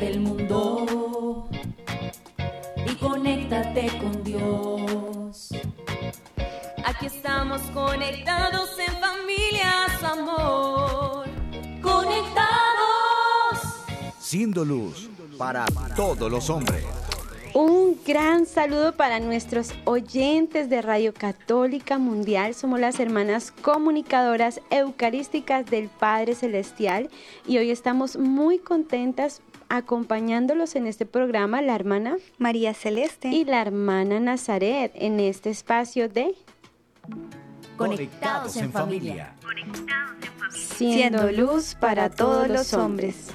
del mundo y conéctate con Dios. Aquí estamos conectados en familias, amor. Conectados. Siendo luz para todos los hombres. Un gran saludo para nuestros oyentes de Radio Católica Mundial. Somos las hermanas comunicadoras eucarísticas del Padre Celestial y hoy estamos muy contentas acompañándolos en este programa la hermana María Celeste y la hermana Nazaret en este espacio de Conectados en familia. Siendo luz para todos los hombres.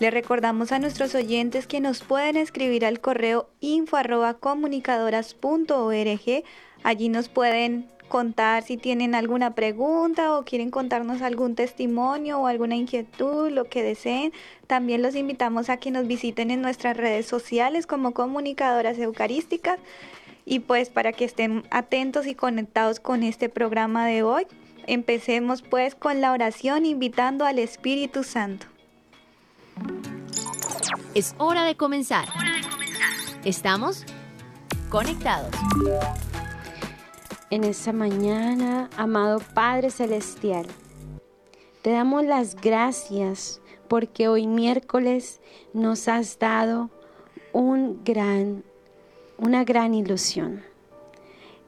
Le recordamos a nuestros oyentes que nos pueden escribir al correo info arroba comunicadoras.org. Allí nos pueden contar si tienen alguna pregunta o quieren contarnos algún testimonio o alguna inquietud, lo que deseen. También los invitamos a que nos visiten en nuestras redes sociales como comunicadoras eucarísticas y pues para que estén atentos y conectados con este programa de hoy. Empecemos pues con la oración invitando al Espíritu Santo. Es hora de comenzar. Estamos conectados. En esta mañana, amado Padre Celestial, te damos las gracias porque hoy miércoles nos has dado un gran, una gran ilusión.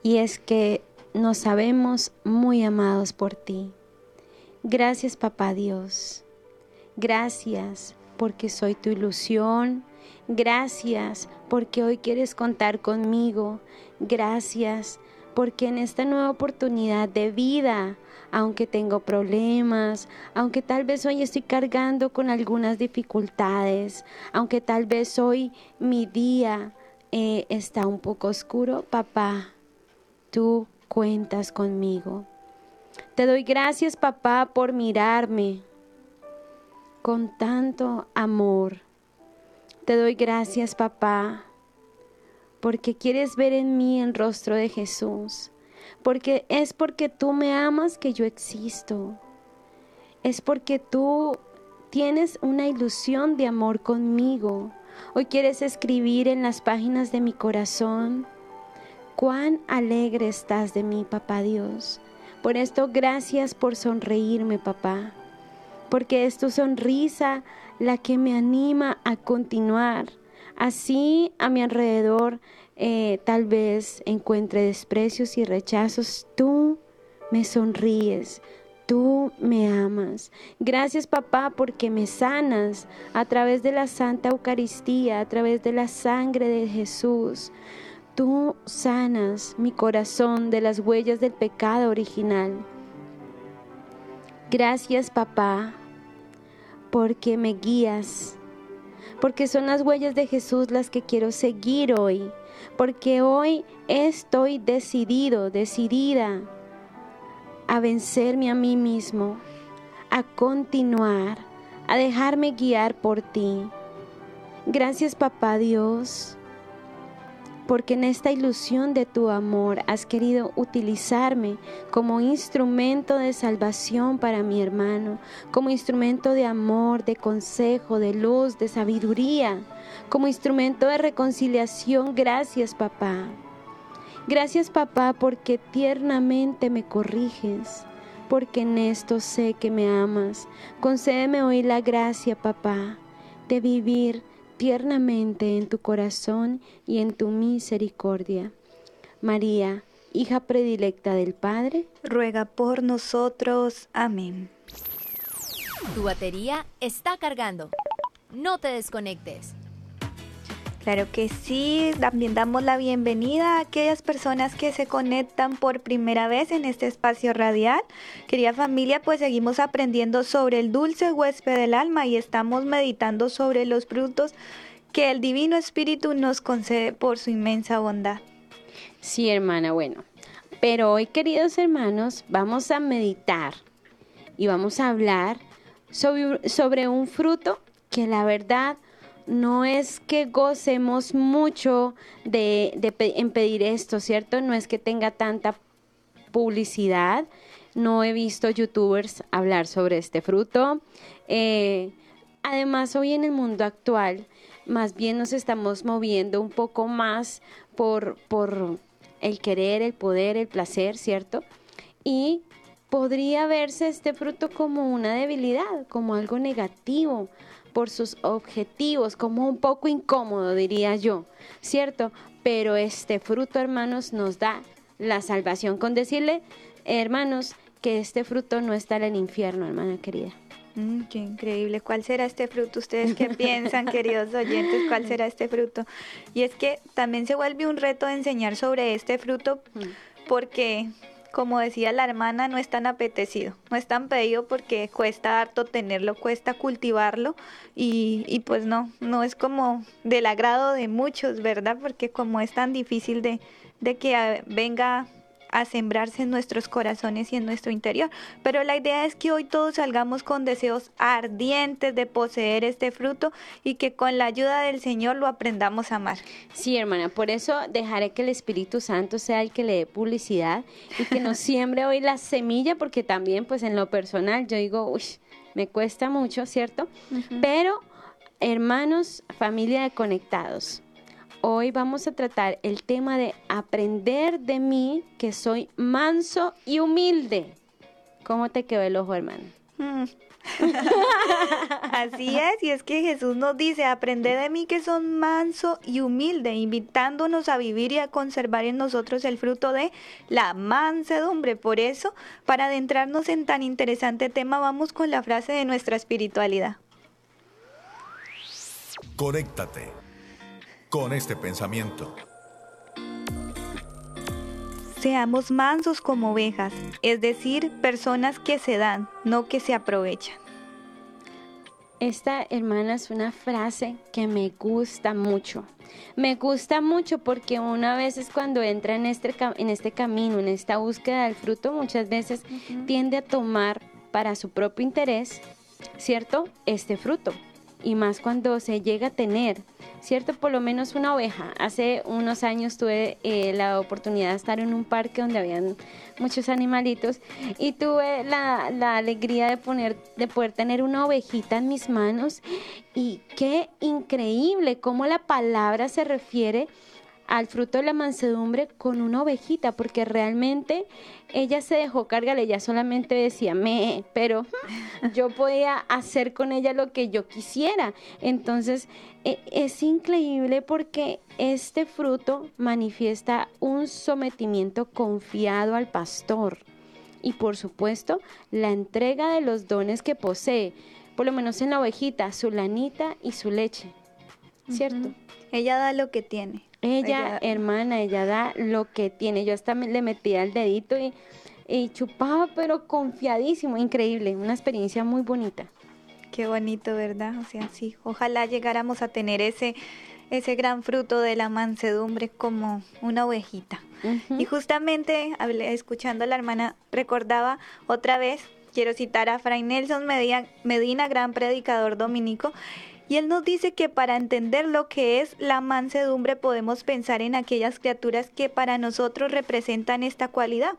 Y es que nos sabemos muy amados por ti. Gracias, Papá Dios. Gracias porque soy tu ilusión. Gracias porque hoy quieres contar conmigo. Gracias porque en esta nueva oportunidad de vida, aunque tengo problemas, aunque tal vez hoy estoy cargando con algunas dificultades, aunque tal vez hoy mi día eh, está un poco oscuro, papá, tú cuentas conmigo. Te doy gracias, papá, por mirarme, con tanto amor. Te doy gracias, papá, porque quieres ver en mí el rostro de Jesús, porque es porque tú me amas que yo existo, es porque tú tienes una ilusión de amor conmigo. Hoy quieres escribir en las páginas de mi corazón cuán alegre estás de mí, papá Dios. Por esto, gracias por sonreírme, papá porque es tu sonrisa la que me anima a continuar. Así a mi alrededor eh, tal vez encuentre desprecios y rechazos, tú me sonríes, tú me amas. Gracias papá porque me sanas a través de la Santa Eucaristía, a través de la sangre de Jesús. Tú sanas mi corazón de las huellas del pecado original. Gracias papá porque me guías, porque son las huellas de Jesús las que quiero seguir hoy, porque hoy estoy decidido, decidida a vencerme a mí mismo, a continuar, a dejarme guiar por ti. Gracias papá Dios porque en esta ilusión de tu amor has querido utilizarme como instrumento de salvación para mi hermano, como instrumento de amor, de consejo, de luz, de sabiduría, como instrumento de reconciliación. Gracias, papá. Gracias, papá, porque tiernamente me corriges, porque en esto sé que me amas. Concédeme hoy la gracia, papá, de vivir tiernamente en tu corazón y en tu misericordia. María, hija predilecta del Padre, ruega por nosotros. Amén. Tu batería está cargando. No te desconectes. Claro que sí, también damos la bienvenida a aquellas personas que se conectan por primera vez en este espacio radial. Querida familia, pues seguimos aprendiendo sobre el dulce huésped del alma y estamos meditando sobre los frutos que el Divino Espíritu nos concede por su inmensa bondad. Sí, hermana, bueno. Pero hoy, queridos hermanos, vamos a meditar y vamos a hablar sobre, sobre un fruto que la verdad no es que gocemos mucho de, en pedir esto, ¿cierto? No es que tenga tanta publicidad. No he visto youtubers hablar sobre este fruto. Eh, además, hoy en el mundo actual más bien nos estamos moviendo un poco más por el querer, el poder, el placer, ¿cierto? Y podría verse este fruto como una debilidad, como algo negativo por sus objetivos, como un poco incómodo, diría yo, ¿cierto? Pero este fruto, hermanos, nos da la salvación con decirle, hermanos, que este fruto no está en el infierno, hermana querida. Mm, qué increíble. ¿Cuál será este fruto? ¿Ustedes qué piensan, queridos oyentes? ¿Cuál será este fruto? Y es que también se vuelve un reto de enseñar sobre este fruto mm. porque, como decía la hermana, no es tan apetecido, no es tan pedido porque cuesta harto tenerlo, cuesta cultivarlo y, y pues no, no es como del agrado de muchos, ¿verdad? Porque como es tan difícil de, de que venga a sembrarse en nuestros corazones y en nuestro interior. Pero la idea es que hoy todos salgamos con deseos ardientes de poseer este fruto y que con la ayuda del Señor lo aprendamos a amar. Sí, hermana, por eso dejaré que el Espíritu Santo sea el que le dé publicidad y que nos siembre hoy la semilla, porque también pues en lo personal yo digo, uy, me cuesta mucho, ¿cierto? Pero, hermanos, familia de conectados, Hoy vamos a tratar el tema de aprender de mí que soy manso y humilde. ¿Cómo te quedó el ojo, hermano? Mm. Así es, y es que Jesús nos dice, aprende de mí que son manso y humilde, invitándonos a vivir y a conservar en nosotros el fruto de la mansedumbre. Por eso, para adentrarnos en tan interesante tema, vamos con la frase de nuestra espiritualidad. Conéctate con este pensamiento. Seamos mansos como ovejas, es decir, personas que se dan, no que se aprovechan. Esta hermana es una frase que me gusta mucho. Me gusta mucho porque una vez es cuando entra en este, en este camino, en esta búsqueda del fruto, muchas veces tiende a tomar para su propio interés, ¿cierto? Este fruto. Y más cuando se llega a tener ¿cierto? Por lo menos una oveja. Hace unos años tuve eh, la oportunidad de estar en un parque donde habían muchos animalitos y tuve la, la, alegría de, poner, de poder tener una ovejita en mis manos y qué increíble cómo la palabra se refiere al fruto de la mansedumbre con una ovejita, porque realmente ella se dejó cargar, ella solamente decía me, pero yo podía hacer con ella lo que yo quisiera. Entonces e, es increíble porque este fruto manifiesta un sometimiento confiado al pastor y por supuesto la entrega de los dones que posee, por lo menos en la ovejita, su lanita y su leche, ¿cierto? Ella da lo que tiene. Ella, hermana, ella da lo que tiene. Yo hasta le metía el dedito y, y chupaba, pero confiadísimo, increíble, una experiencia muy bonita. Qué bonito, ¿verdad? O sea, sí, ojalá llegáramos a tener ese, ese gran fruto de la mansedumbre como una ovejita. Y justamente, escuchando a la hermana, recordaba otra vez, quiero citar a Fray Nelson Medina, Medina gran predicador dominico, y él nos dice que para entender lo que es la mansedumbre podemos pensar en aquellas criaturas que para nosotros representan esta cualidad.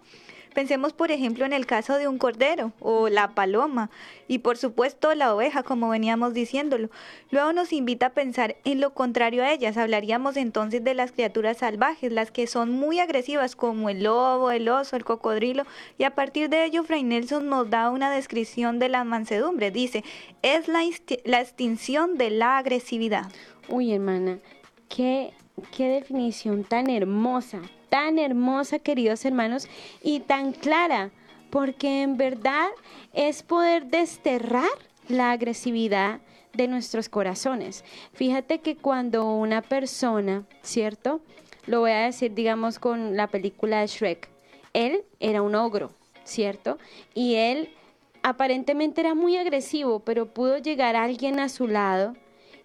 Pensemos, por ejemplo, en el caso de un cordero o la paloma y, por supuesto, la oveja, como veníamos diciéndolo. Luego nos invita a pensar en lo contrario a ellas. Hablaríamos entonces de las criaturas salvajes, las que son muy agresivas, como el lobo, el oso, el cocodrilo. Y a partir de ello, Fray Nelson nos da una descripción de la mansedumbre. Dice, es la, la extinción de la agresividad. Uy, hermana, qué, qué definición tan hermosa, tan hermosa, queridos hermanos, y tan clara, porque en verdad es poder desterrar la agresividad de nuestros corazones. Fíjate que cuando una persona, ¿cierto? Lo voy a decir, digamos, con la película de Shrek. Él era un ogro, ¿cierto? Y él aparentemente era muy agresivo, pero pudo llegar alguien a su lado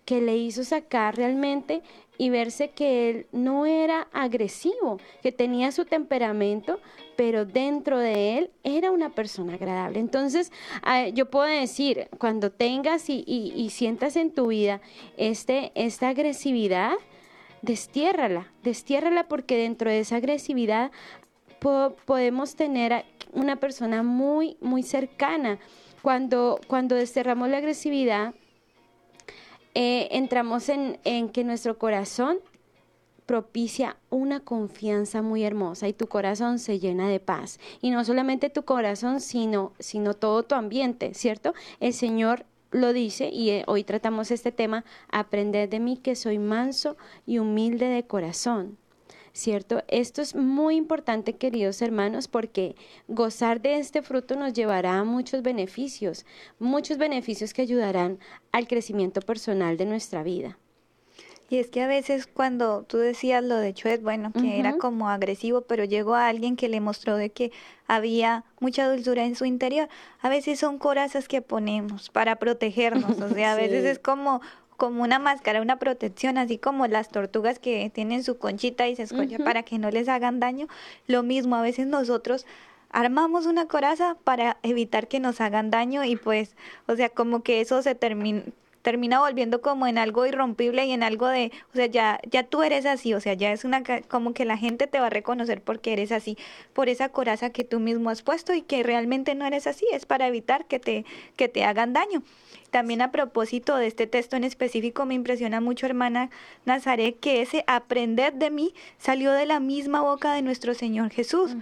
que le hizo sacar realmente y verse que él no era agresivo, que tenía su temperamento, pero dentro de él era una persona agradable. Entonces, yo puedo decir, cuando tengas y, sientas en tu vida este, esta agresividad, destiérrala, destiérrala porque dentro de esa agresividad podemos tener una persona muy, muy cercana. Cuando, cuando desterramos la agresividad, eh, entramos en, en que nuestro corazón propicia una confianza muy hermosa y tu corazón se llena de paz. Y no solamente tu corazón, sino, sino todo tu ambiente, ¿cierto? El Señor lo dice y eh, hoy tratamos este tema, aprender de mí que soy manso y humilde de corazón. ¿Cierto? Esto es muy importante, queridos hermanos, porque gozar de este fruto nos llevará a muchos beneficios, muchos beneficios que ayudarán al crecimiento personal de nuestra vida. Y es que a veces cuando tú decías lo de Chuet, bueno, que era como agresivo, pero llegó a alguien que le mostró de que había mucha dulzura en su interior. A veces son corazas que ponemos para protegernos, o sea, a veces es como como una máscara, una protección, así como las tortugas que tienen su conchita y se esconde para que no les hagan daño. Lo mismo, a veces nosotros armamos una coraza para evitar que nos hagan daño y pues, o sea, como que eso se termina termina volviendo como en algo irrompible y en algo de, o sea, ya, ya tú eres así, o sea, ya es una, como que la gente te va a reconocer porque eres así, por esa coraza que tú mismo has puesto y que realmente no eres así, es para evitar que te, que te hagan daño. También a propósito de este texto en específico, me impresiona mucho, hermana Nazaret, que ese aprender de mí salió de la misma boca de nuestro Señor Jesús.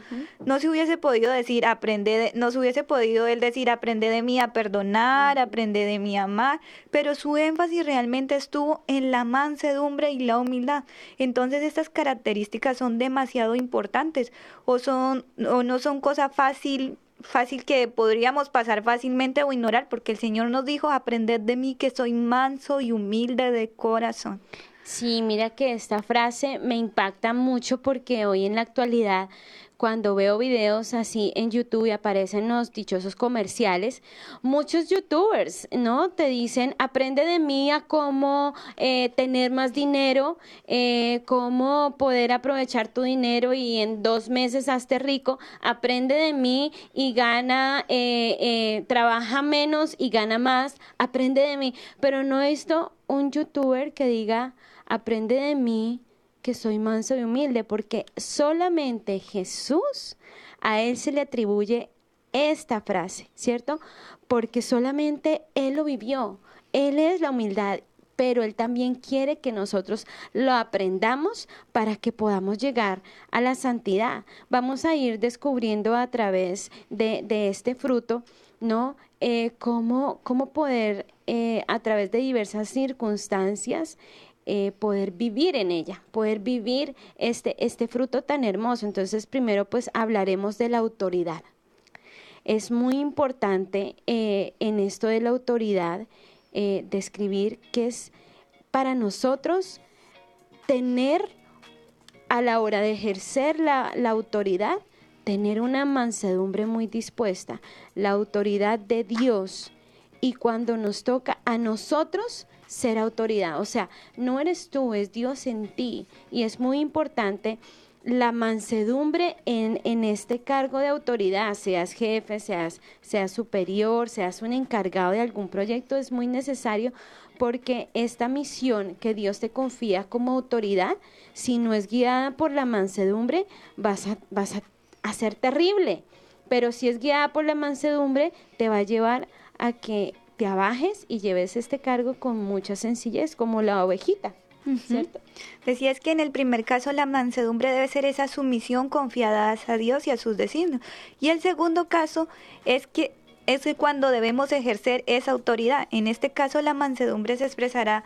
No se hubiese podido decir, aprende, de, no se hubiese podido él decir, aprende de mí a perdonar, aprende de mí a amar, pero su énfasis realmente estuvo en la mansedumbre y la humildad. Entonces estas características son demasiado importantes o, son, o no son cosa fácil fácil que podríamos pasar fácilmente o ignorar, porque el Señor nos dijo, aprended de mí que soy manso y humilde de corazón. Sí, mira que esta frase me impacta mucho porque hoy en la actualidad cuando veo videos así en YouTube y aparecen los dichosos comerciales, muchos youtubers, ¿no? Te dicen, aprende de mí a cómo eh, tener más dinero, eh, cómo poder aprovechar tu dinero y en dos meses hazte rico, aprende de mí y gana, eh, trabaja menos y gana más, aprende de mí, pero no he visto un youtuber que diga, aprende de mí que soy manso y humilde, porque solamente Jesús, a Él se le atribuye esta frase, ¿cierto? Porque solamente Él lo vivió, Él es la humildad, pero Él también quiere que nosotros lo aprendamos para que podamos llegar a la santidad. Vamos a ir descubriendo a través de, este fruto, ¿no? Eh, cómo, cómo poder, eh, a través de diversas circunstancias, eh, poder vivir en ella, poder vivir este, este fruto tan hermoso. Entonces, primero pues hablaremos de la autoridad. Es muy importante eh, en esto de la autoridad eh, describir que es para nosotros tener a la hora de ejercer la, la autoridad, tener una mansedumbre muy dispuesta, la autoridad de Dios. Y cuando nos toca a nosotros, ser autoridad. O sea, no eres tú, es Dios en ti. Y es muy importante la mansedumbre en, en, este cargo de autoridad, seas jefe, seas, seas superior, seas un encargado de algún proyecto, es muy necesario porque esta misión que Dios te confía como autoridad, si no es guiada por la mansedumbre, vas a, vas a, a ser terrible. Pero si es guiada por la mansedumbre, te va a llevar a que te abajes y lleves este cargo con mucha sencillez, como la ovejita. ¿Cierto? Decías que en el primer caso la mansedumbre debe ser esa sumisión confiada a Dios y a sus designios. Y el segundo caso es que es cuando debemos ejercer esa autoridad. En este caso la mansedumbre se expresará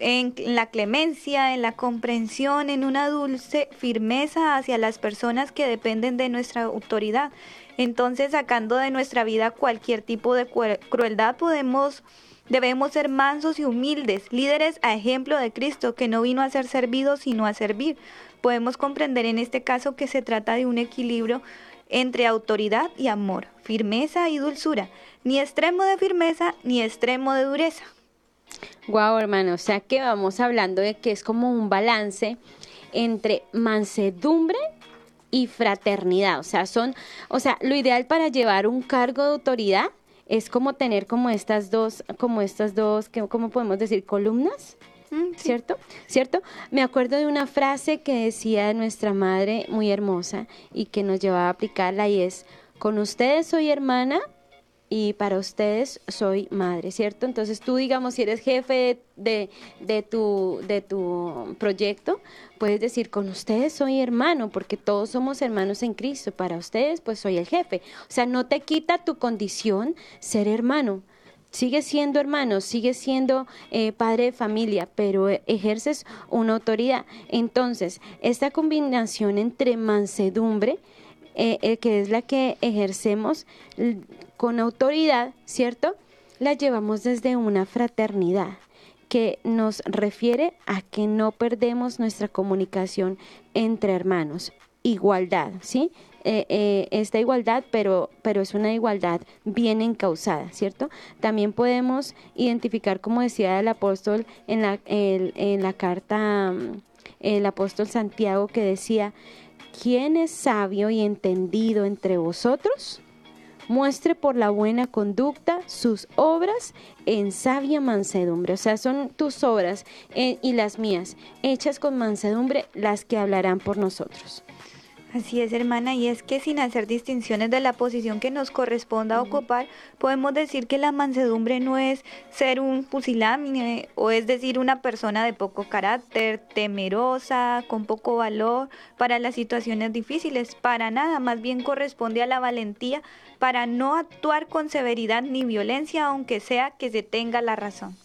en la clemencia, en la comprensión, en una dulce firmeza hacia las personas que dependen de nuestra autoridad. Entonces, sacando de nuestra vida cualquier tipo de crueldad, podemos debemos ser mansos y humildes, líderes a ejemplo de Cristo, que no vino a ser servido, sino a servir. Podemos comprender en este caso que se trata de un equilibrio entre autoridad y amor, firmeza y dulzura, ni extremo de firmeza ni extremo de dureza. Guau, hermano, o sea que vamos hablando de que es como un balance entre mansedumbre y fraternidad. O sea, son, o sea, lo ideal para llevar un cargo de autoridad es como tener como estas dos, como estas dos, ¿cómo podemos decir? Columnas. Mm, ¿Cierto? ¿Cierto? Me acuerdo de una frase que decía nuestra madre muy hermosa y que nos llevaba a aplicarla y es, con ustedes soy hermana, y para ustedes soy madre, ¿cierto? Entonces tú, digamos, si eres jefe de, de, tu, de tu proyecto, puedes decir, con ustedes soy hermano, porque todos somos hermanos en Cristo. Para ustedes, pues soy el jefe. O sea, no te quita tu condición ser hermano. Sigue siendo hermano, sigue siendo eh, padre de familia, pero ejerces una autoridad. Entonces, esta combinación entre mansedumbre, eh, eh, que es la que ejercemos con autoridad, ¿cierto? La llevamos desde una fraternidad que nos refiere a que no perdemos nuestra comunicación entre hermanos. Igualdad, ¿sí? Eh, eh, esta igualdad, pero, pero es una igualdad bien encausada, ¿cierto? También podemos identificar, como decía el apóstol en la, en la carta, mm, el apóstol Santiago que decía, ¿quién es sabio y entendido entre vosotros? Muestre por la buena conducta sus obras en sabia mansedumbre. O sea, son tus obras eh, y las mías, hechas con mansedumbre, las que hablarán por nosotros. Así es, hermana, y es que sin hacer distinciones de la posición que nos corresponda ocupar, podemos decir que la mansedumbre no es ser un pusilánime o es decir una persona de poco carácter, temerosa, con poco valor para las situaciones difíciles, para nada, más bien corresponde a la valentía para no actuar con severidad ni violencia, aunque sea que se tenga la razón.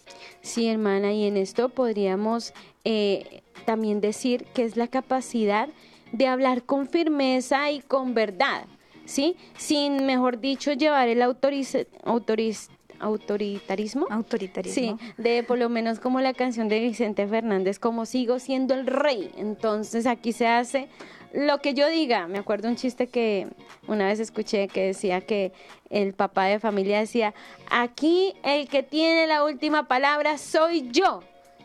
Sí, hermana, y en esto podríamos eh, también decir que es la capacidad de hablar con firmeza y con verdad, ¿sí? Sin, mejor dicho, llevar el autoriz autoritarismo. Autoritarismo. Sí, de por lo menos como la canción de Vicente Fernández, como sigo siendo el rey. Entonces aquí se hace lo que yo diga. Me acuerdo un chiste que una vez escuché que decía que el papá de familia decía, aquí el que tiene la última palabra soy yo.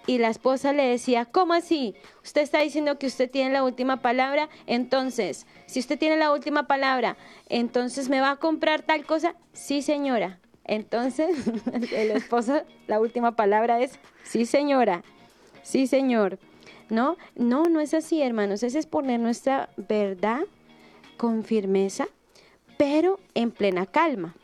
Y la esposa le decía, ¿cómo así? Usted está diciendo que usted tiene la última palabra, entonces, si usted tiene la última palabra, entonces me va a comprar tal cosa. Sí, señora. Entonces, el esposo, la última palabra es, sí, señora. Sí, señor. No, no, no es así, hermanos. Es poner nuestra verdad con firmeza, pero en plena calma.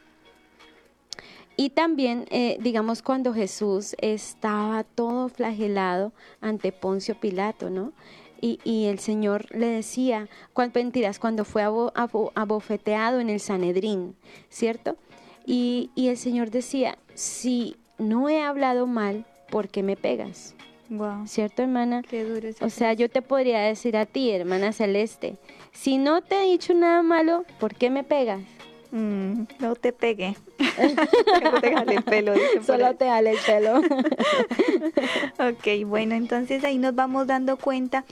Y también, eh, digamos, cuando Jesús estaba todo flagelado ante Poncio Pilato, ¿no? Y, el Señor le decía, cuando, mentiras, cuando fue abofeteado en el Sanedrín, ¿cierto? Y, y el Señor decía, si no he hablado mal, ¿por qué me pegas? Wow. ¿Cierto, hermana? Qué duro O sea, yo te podría decir a ti, hermana Celeste, si no te he dicho nada malo, ¿por qué me pegas? Mm, no te pegue. no te jale el pelo. Solo te jale el pelo. ok, bueno, entonces ahí nos vamos dando cuenta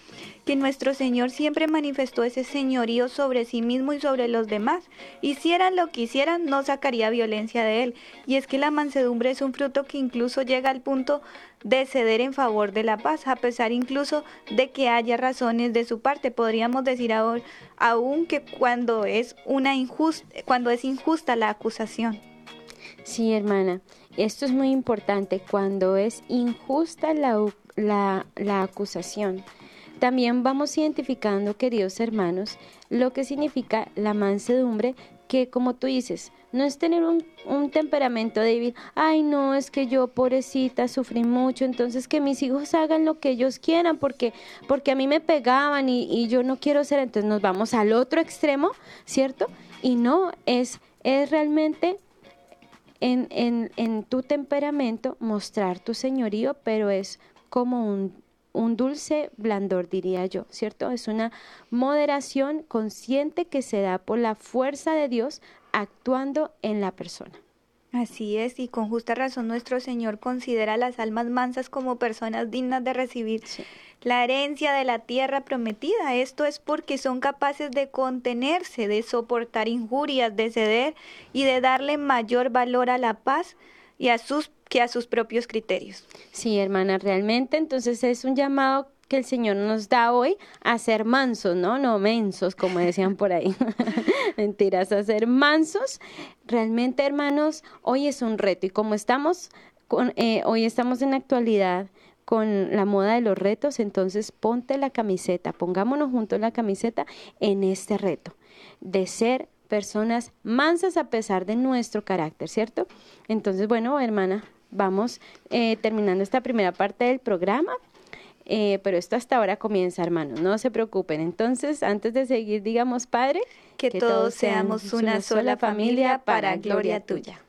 que nuestro Señor siempre manifestó ese señorío sobre sí mismo y sobre los demás. Hicieran lo que hicieran, no sacaría violencia de él. Y es que la mansedumbre es un fruto que incluso llega al punto de ceder en favor de la paz, a pesar incluso de que haya razones de su parte. Podríamos decir ahora, aún que cuando es, una injusta, cuando es injusta la acusación. Sí, hermana, esto es muy importante, cuando es injusta la, la, la acusación. También vamos identificando, queridos hermanos, lo que significa la mansedumbre, que como tú dices, no es tener un, temperamento débil, ay no, es que yo pobrecita sufrí mucho, entonces que mis hijos hagan lo que ellos quieran, porque, porque a mí me pegaban y, yo no quiero ser, entonces nos vamos al otro extremo, ¿cierto? Y no, es, es realmente en, en, en tu temperamento mostrar tu señorío, pero es como un un dulce blandor, diría yo, ¿cierto? Es una moderación consciente que se da por la fuerza de Dios actuando en la persona. Así es, y con justa razón nuestro Señor considera a las almas mansas como personas dignas de recibir la herencia de la tierra prometida. Esto es porque son capaces de contenerse, de soportar injurias, de ceder y de darle mayor valor a la paz y a sus que a sus propios criterios. Sí, hermana, realmente entonces es un llamado que el Señor nos da hoy a ser mansos, ¿no? No mensos, como decían por ahí. Mentiras, a ser mansos. Realmente, hermanos, hoy es un reto y como estamos, con, eh, hoy estamos en la actualidad con la moda de los retos, entonces ponte la camiseta, pongámonos juntos la camiseta en este reto de ser personas mansas a pesar de nuestro carácter, ¿cierto? Entonces, bueno, hermana, vamos eh, terminando esta primera parte del programa. Eh, pero esto hasta ahora comienza, hermanos, no se preocupen. Entonces, antes de seguir, digamos, Padre, que, todos seamos una sola familia para gloria tuya.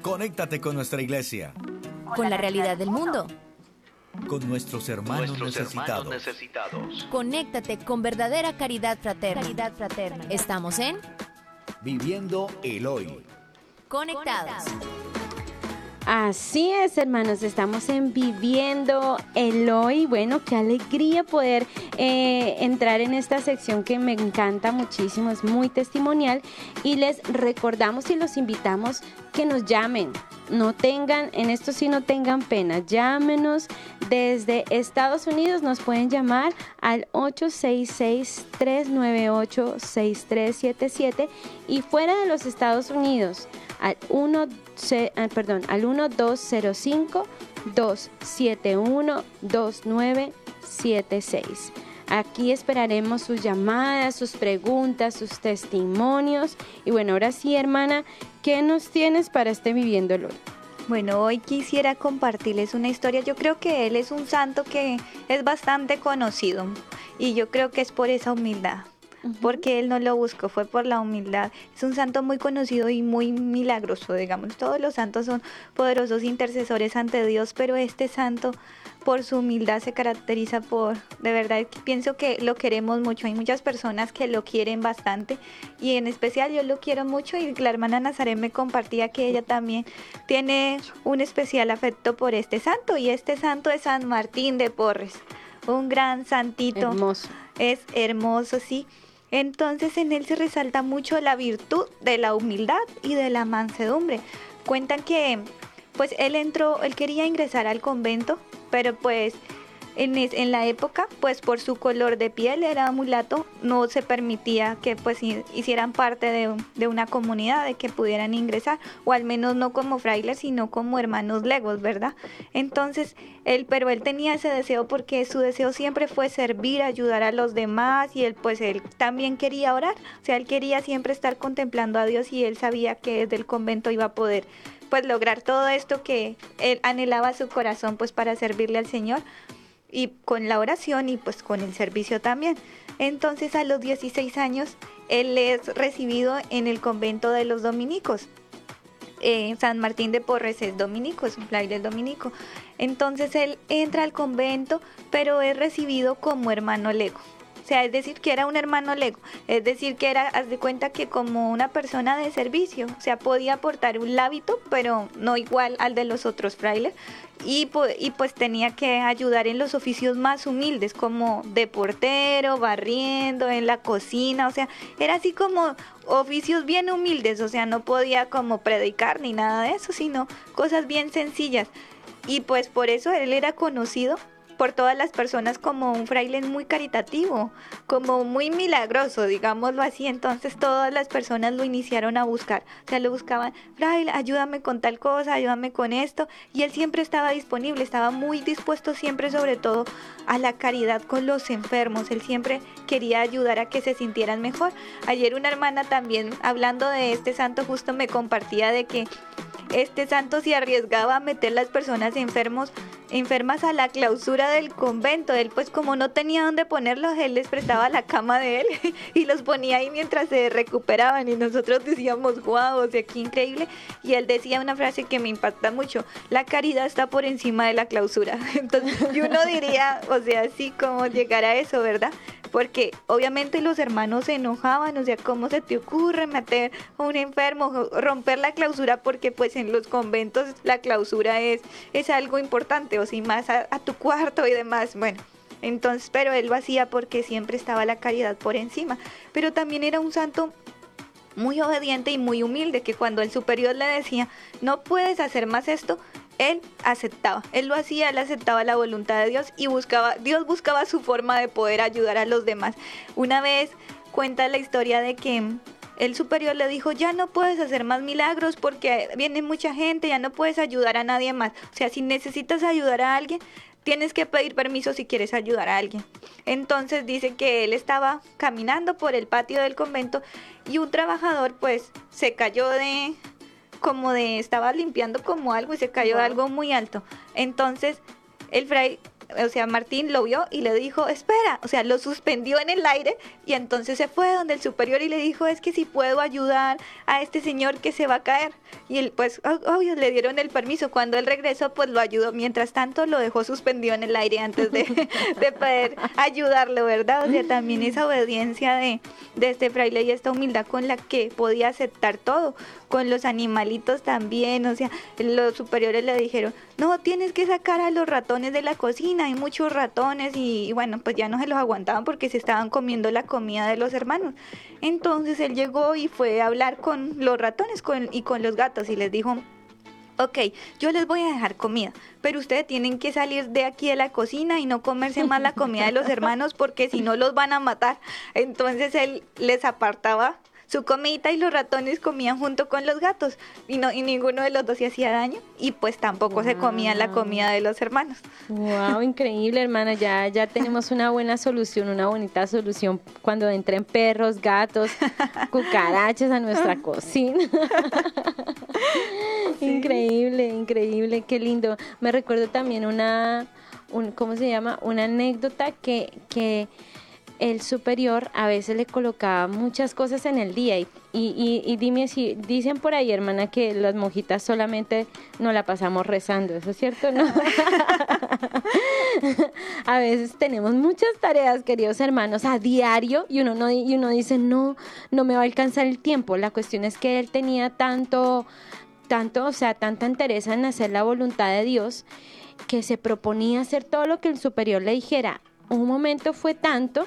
Conéctate con nuestra iglesia. Con la realidad del mundo. Con nuestros hermanos, necesitados. Conéctate con verdadera caridad fraterna. Caridad fraterna. Estamos en Viviendo el hoy. Conectados. Así es, hermanos, estamos en Viviendo el Hoy. Bueno, qué alegría poder eh, entrar en esta sección que me encanta muchísimo, es muy testimonial. Y les recordamos y los invitamos que nos llamen. No tengan, en esto sí no tengan pena, llámenos desde Estados Unidos, nos pueden llamar al 866-398-6377 y fuera de los Estados Unidos al 1 Ah, perdón, al 1205 271 2976. Aquí esperaremos sus llamadas, sus preguntas, sus testimonios. Y bueno, ahora sí, hermana, ¿qué nos tienes para este viviéndolo? Bueno, hoy quisiera compartirles una historia. Yo creo que él es un santo que es bastante conocido y yo creo que es por esa humildad porque él no lo buscó, fue por la humildad. Es un santo muy conocido y muy milagroso, digamos. Todos los santos son poderosos intercesores ante Dios, pero este santo por su humildad se caracteriza por, de verdad, pienso que lo queremos mucho. Hay muchas personas que lo quieren bastante y en especial yo lo quiero mucho y la hermana Nazaret me compartía que ella también tiene un especial afecto por este santo y este santo es San Martín de Porres, un gran santito. Hermoso. Es hermoso, sí. Entonces en él se resalta mucho la virtud de la humildad y de la mansedumbre. Cuentan que pues él entró, él quería ingresar al convento, pero pues en, la época, pues por su color de piel era mulato, no se permitía que pues hicieran parte de, una comunidad, de que pudieran ingresar, o al menos no como frailes, sino como hermanos legos, ¿verdad? Entonces, él, pero él tenía ese deseo porque su deseo siempre fue servir, ayudar a los demás, y él pues él también quería orar, o sea, él quería siempre estar contemplando a Dios y él sabía que desde el convento iba a poder pues lograr todo esto que él anhelaba su corazón pues para servirle al Señor y con la oración y pues con el servicio también. Entonces a los 16 años él es recibido en el convento de los dominicos. Eh, San Martín de Porres es dominico, es un fraile dominico. Entonces él entra al convento, pero es recibido como hermano lego. O sea, es decir, que era un hermano lego. Es decir, que era, haz de cuenta que como una persona de servicio. O sea, podía aportar un hábito, pero no igual al de los otros frailes. Y, y pues tenía que ayudar en los oficios más humildes, como de portero, barriendo, en la cocina. O sea, era así como oficios bien humildes. O sea, no podía como predicar ni nada de eso, sino cosas bien sencillas. Y pues por eso él era conocido por todas las personas como un fraile muy caritativo, como muy milagroso, digámoslo así. Entonces todas las personas lo iniciaron a buscar. O sea, lo buscaban, fraile, ayúdame con tal cosa, ayúdame con esto. Y él siempre estaba disponible, estaba muy dispuesto siempre sobre todo a la caridad con los enfermos. Él siempre quería ayudar a que se sintieran mejor. Ayer una hermana también hablando de este santo justo me compartía de que este santo se arriesgaba a meter las personas enfermos enfermas a la clausura del convento. Él pues como no tenía dónde ponerlos, él les prestaba la cama de él y los ponía ahí mientras se recuperaban y nosotros decíamos, wow, o sea, qué increíble. Y él decía una frase que me impacta mucho, la caridad está por encima de la clausura. Entonces yo uno diría, o sea, así como llegar a eso, ¿verdad? porque obviamente los hermanos se enojaban, o sea, ¿cómo se te ocurre meter a un enfermo, romper la clausura? Porque pues en los conventos la clausura es, es algo importante, o si más a, tu cuarto y demás, bueno. Entonces, pero él lo hacía porque siempre estaba la caridad por encima. Pero también era un santo muy obediente y muy humilde, que cuando el superior le decía, no puedes hacer más esto, él aceptaba, él lo hacía, él aceptaba la voluntad de Dios y buscaba, Dios buscaba su forma de poder ayudar a los demás. Una vez cuenta la historia de que el superior le dijo, ya no puedes hacer más milagros porque viene mucha gente, ya no puedes ayudar a nadie más. O sea, si necesitas ayudar a alguien, tienes que pedir permiso si quieres ayudar a alguien. Entonces dice que él estaba caminando por el patio del convento y un trabajador pues se cayó de como de estaba limpiando como algo y se cayó de algo muy alto. Entonces el fray o sea, Martín lo vio y le dijo, espera, o sea, lo suspendió en el aire y entonces se fue donde el superior y le dijo, es que si puedo ayudar a este señor que se va a caer. Y él, pues, obvio, le dieron el permiso. Cuando él regresó, pues lo ayudó. Mientras tanto, lo dejó suspendido en el aire antes de, de poder ayudarlo, ¿verdad? O sea, también esa obediencia de, de este fraile y esta humildad con la que podía aceptar todo con los animalitos también, o sea, los superiores le dijeron, no, tienes que sacar a los ratones de la cocina, hay muchos ratones y, bueno, pues ya no se los aguantaban porque se estaban comiendo la comida de los hermanos. Entonces él llegó y fue a hablar con los ratones y con los gatos y les dijo, ok, yo les voy a dejar comida, pero ustedes tienen que salir de aquí de la cocina y no comerse más la comida de los hermanos porque si no los van a matar. Entonces él les apartaba su comida y los ratones comían junto con los gatos y, no, y ninguno de los dos se hacía daño y pues tampoco se comían la comida de los hermanos. Wow, increíble hermana, ya, ya tenemos una buena solución, una bonita solución cuando entren perros, gatos, cucarachas a nuestra cocina. Increíble, increíble, qué lindo. Me recuerdo también una, un, ¿cómo se llama? Una anécdota que, que el superior a veces le colocaba muchas cosas en el día y, y, dime si dicen por ahí, hermana, que las monjitas solamente no la pasamos rezando, ¿eso es cierto? ¿No? a veces tenemos muchas tareas, queridos hermanos, a diario y uno, no, y uno dice, no, no me va a alcanzar el tiempo. La cuestión es que él tenía tanto, tanto, o sea, tanta interés en hacer la voluntad de Dios que se proponía hacer todo lo que el superior le dijera. Un momento fue tanto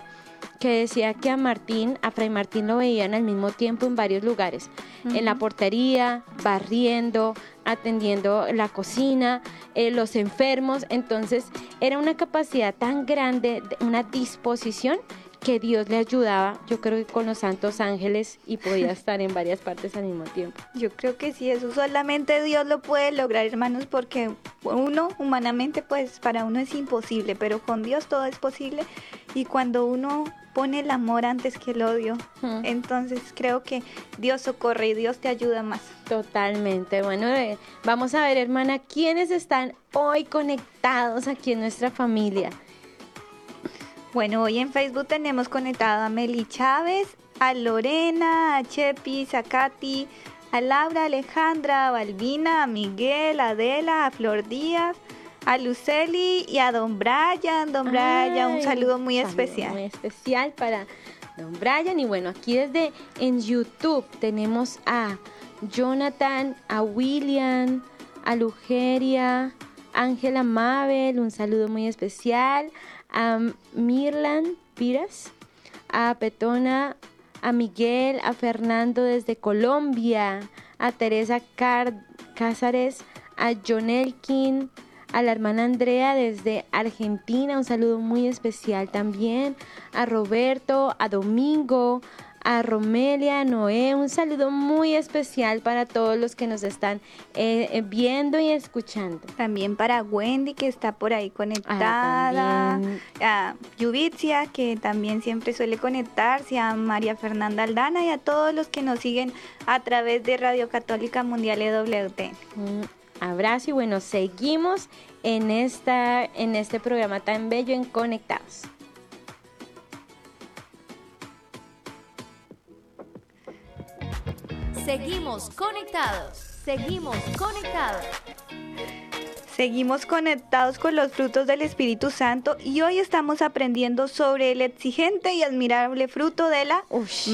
que decía que a Martín, a Fray Martín lo veían al mismo tiempo en varios lugares, en la portería, barriendo, atendiendo la cocina, eh, los enfermos, entonces era una capacidad tan grande, una disposición que Dios le ayudaba, yo creo que con los santos ángeles y podía estar en varias partes al mismo tiempo. Yo creo que sí, eso solamente Dios lo puede lograr, hermanos, porque uno humanamente, pues para uno es imposible, pero con Dios todo es posible. Y cuando uno pone el amor antes que el odio, entonces creo que Dios socorre y Dios te ayuda más. Totalmente. Bueno, eh, vamos a ver, hermana, quiénes están hoy conectados aquí en nuestra familia. Bueno, hoy en Facebook tenemos conectado a Meli Chávez, a Lorena, a Chepi, a Katy, a Laura, Alejandra, a Balbina, a Miguel, a Adela, a Flor Díaz, a Luceli y a Don Brian. Don Brian, un saludo muy especial. Muy especial para Don Brian. Y bueno, aquí desde en YouTube tenemos a Jonathan, a William, a Lugeria, Ángela Mabel, un saludo muy especial a Mirlan Piras, a Petona, a Miguel, a Fernando desde Colombia, a Teresa Cázares, a John Elkin, a la hermana Andrea desde Argentina, un saludo muy especial también, a Roberto, a Domingo, a Romelia, Noé, un saludo muy especial para todos los que nos están eh, eh, viendo y escuchando. También para Wendy que está por ahí conectada, a Yubitzia que también siempre suele conectarse, a María Fernanda Aldana y a todos los que nos siguen a través de Radio Católica Mundial EWT. Un abrazo y bueno, seguimos en, esta, en este programa tan bello en Conectados. Seguimos conectados. Seguimos conectados. Seguimos conectados con los frutos del Espíritu Santo y hoy estamos aprendiendo sobre el exigente y admirable fruto de la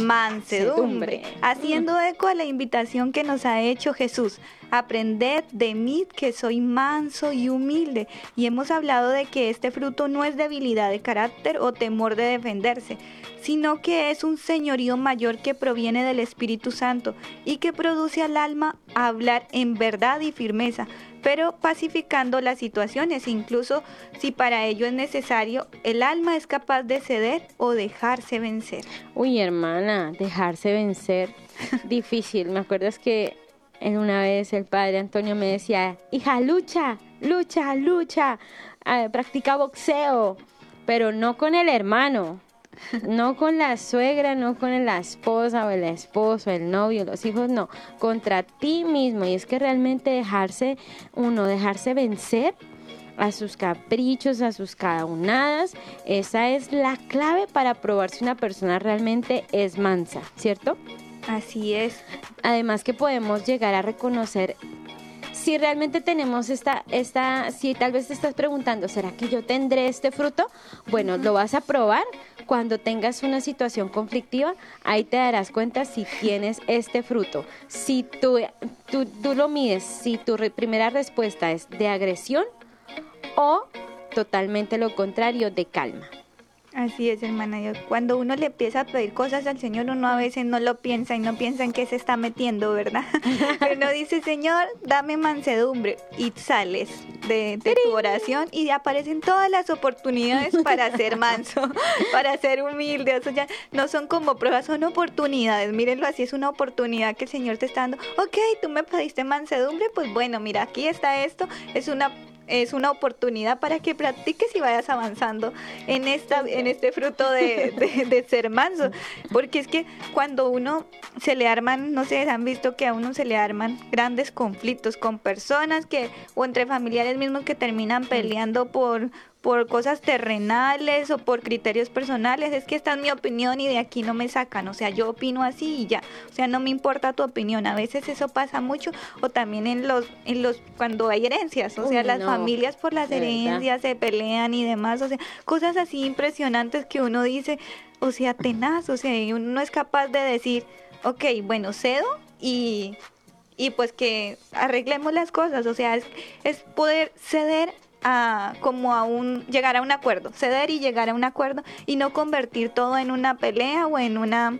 mansedumbre, haciendo eco a la invitación que nos ha hecho Jesús. Aprended de mí que soy manso y humilde. Y hemos hablado de que este fruto no es debilidad de carácter o temor de defenderse, sino que es un señorío mayor que proviene del Espíritu Santo y que produce al alma hablar en verdad y firmeza, pero pacificando las situaciones, incluso si para ello es necesario, el alma es capaz de ceder o dejarse vencer. Uy, hermana, dejarse vencer, difícil. Me acuerdas que en una vez el padre Antonio me decía, hija, lucha, lucha, lucha. ah, practica boxeo, pero no con el hermano, no con la suegra, no con la esposa o el esposo, el novio, los hijos, no, contra ti mismo. Y es que realmente dejarse, uno, dejarse vencer a sus caprichos, a sus caunadas, esa es la clave para probar si una persona realmente es mansa, ¿cierto? Así es. Además que podemos llegar a reconocer si realmente tenemos esta, esta, si tal vez te estás preguntando, ¿será que yo tendré este fruto? Bueno, lo vas a probar cuando tengas una situación conflictiva, ahí te darás cuenta si tienes este fruto. Si tú, tú, tú lo mides, si tu primera respuesta es de agresión o totalmente lo contrario, de calma. Así es, hermana. Cuando uno le empieza a pedir cosas al Señor, uno a veces no lo piensa y no piensa en qué se está metiendo, ¿verdad? uno dice, Señor, dame mansedumbre y sales de, tu oración y aparecen todas las oportunidades para ser manso, para ser humilde. O sea, ya no son como pruebas, son oportunidades. Mírenlo así, es una oportunidad que el Señor te está dando. Ok, tú me pediste mansedumbre, pues bueno, mira, aquí está esto. Es una es una oportunidad para que practiques y vayas avanzando en, esta, en este fruto de, de, ser manso. Porque es que cuando uno se le arman, no sé, han visto que a uno se le arman grandes conflictos con personas que, o entre familiares mismos que terminan peleando por, por cosas terrenales o por criterios personales, es que esta es mi opinión y de aquí no me sacan, o sea, yo opino así y ya, o sea, no me importa tu opinión, a veces eso pasa mucho o también en los en los cuando hay herencias, o sea, las familias por las herencias se pelean y demás, o sea, cosas así impresionantes que uno dice, o sea, tenaz, o sea, uno no es capaz de decir, ok, bueno, cedo y y pues que arreglemos las cosas, o sea, es, es poder ceder a como a un llegar a un acuerdo, ceder y llegar a un acuerdo y no convertir todo en una pelea o en una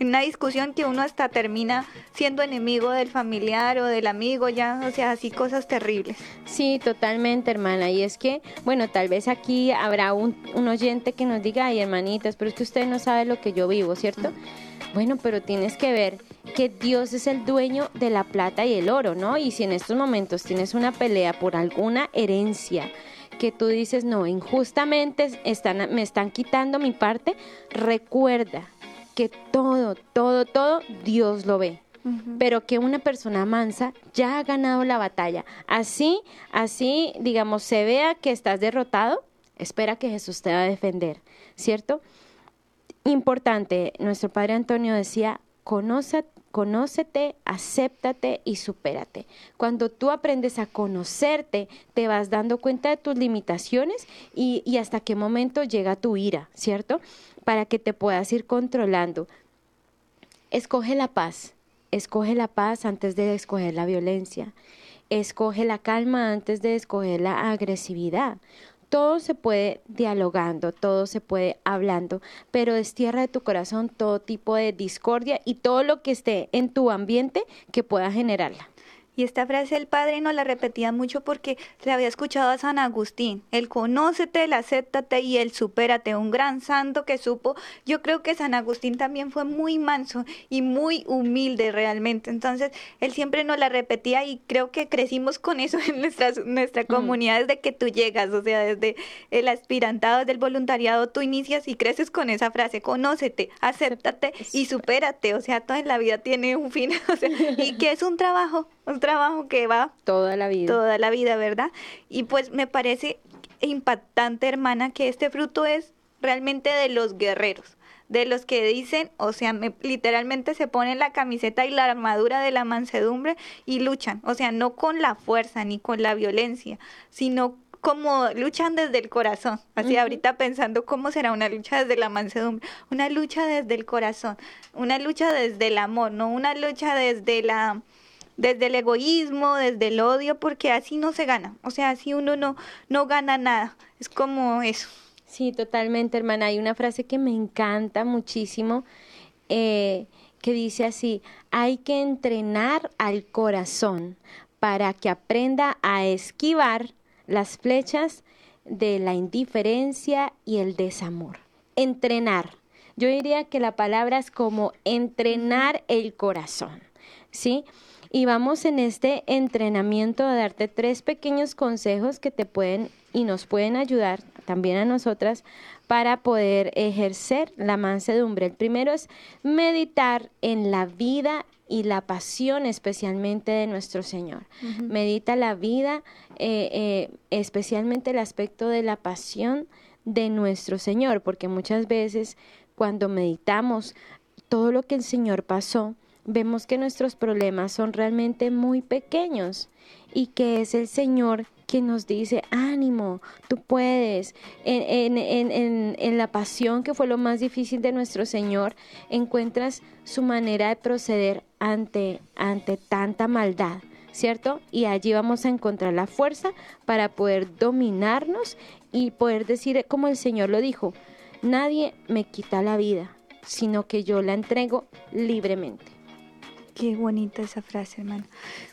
en una discusión que uno hasta termina siendo enemigo del familiar o del amigo, ya, o sea, así cosas terribles. Sí, totalmente, hermana. Y es que, bueno, tal vez aquí habrá un, un oyente que nos diga, ay, hermanitas, pero es que usted no sabe lo que yo vivo, ¿cierto? Bueno, pero tienes que ver que Dios es el dueño de la plata y el oro, ¿no? Y si en estos momentos tienes una pelea por alguna herencia, que tú dices, no, injustamente están, me están quitando mi parte, recuerda que todo, todo, todo Dios lo ve. Pero que una persona mansa ya ha ganado la batalla. Así, así, digamos, se vea que estás derrotado, espera que Jesús te va a defender, ¿cierto? Importante, nuestro Padre Antonio decía, conoce, conócete, acéptate y supérate. Cuando tú aprendes a conocerte, te vas dando cuenta de tus limitaciones y, y hasta qué momento llega tu ira, ¿cierto? Para que te puedas ir controlando. Escoge la paz, escoge la paz antes de escoger la violencia. Escoge la calma antes de escoger la agresividad todo se puede dialogando, todo se puede hablando, pero destierra de tu corazón todo tipo de discordia y todo lo que esté en tu ambiente que pueda generarla. Y esta frase el padre no la repetía mucho porque le había escuchado a San Agustín, el conócete, el acéptate y el supérate, un gran santo que supo. Yo creo que San Agustín también fue muy manso y muy humilde realmente. Entonces, él siempre nos la repetía y creo que crecimos con eso en nuestra, nuestra mm. comunidad desde que tú llegas, o sea, desde el aspirantado, desde el voluntariado, tú inicias y creces con esa frase, conócete, acéptate y supérate. O sea, toda la vida tiene un fin, y que es un trabajo un trabajo que va toda la vida. Toda la vida, ¿verdad? Y pues me parece impactante, hermana, que este fruto es realmente de los guerreros, de los que dicen, o sea, literalmente se ponen la camiseta y la armadura de la mansedumbre y luchan, o sea, no con la fuerza ni con la violencia, sino como luchan desde el corazón. Así ahorita pensando cómo será una lucha desde la mansedumbre, una lucha desde el corazón, una lucha desde el amor, no una lucha desde la desde el egoísmo, desde el odio, porque así no se gana. O sea, así uno no, no gana nada. Es como eso. Sí, totalmente, hermana. Hay una frase que me encanta muchísimo, eh, que dice así, hay que entrenar al corazón para que aprenda a esquivar las flechas de la indiferencia y el desamor. Entrenar. Yo diría que la palabra es como entrenar el corazón, ¿sí? Y vamos en este entrenamiento a darte tres pequeños consejos que te pueden y nos pueden ayudar también a nosotras para poder ejercer la mansedumbre. El primero es meditar en la vida y la pasión especialmente de nuestro Señor. Medita la vida, eh, eh, especialmente el aspecto de la pasión de nuestro Señor, porque muchas veces cuando meditamos todo lo que el Señor pasó, vemos que nuestros problemas son realmente muy pequeños y que es el Señor quien nos dice, ánimo, tú puedes. En, en, en, en, la pasión, que fue lo más difícil de nuestro Señor, encuentras su manera de proceder ante, ante tanta maldad. ¿Cierto? Y allí vamos a encontrar la fuerza para poder dominarnos y poder decir, como el Señor lo dijo, nadie me quita la vida, sino que yo la entrego libremente. Qué bonita esa frase, hermana.